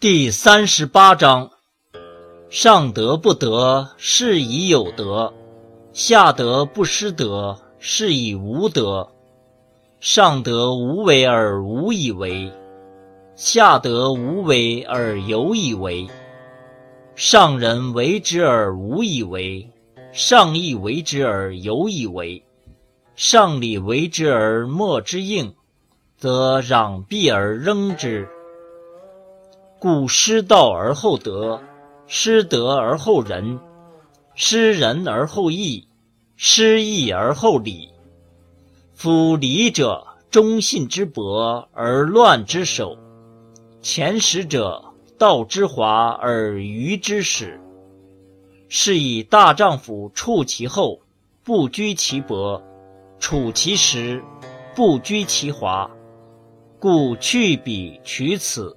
第三十八章：上德不德，是以有德；下德不失德，是以无德。上德无为而无以为，下德无为而有以为。上人为之而无以为，上义为之而有以为。上礼为之而莫之应，则攘臂而扔之。故失道而后德，失德而后仁，失仁而后义，失义而后礼。夫礼者，忠信之薄而乱之首；前识者，道之华而愚之始。是以大丈夫处其厚，不居其薄；处其实，不居其华。故去彼取此。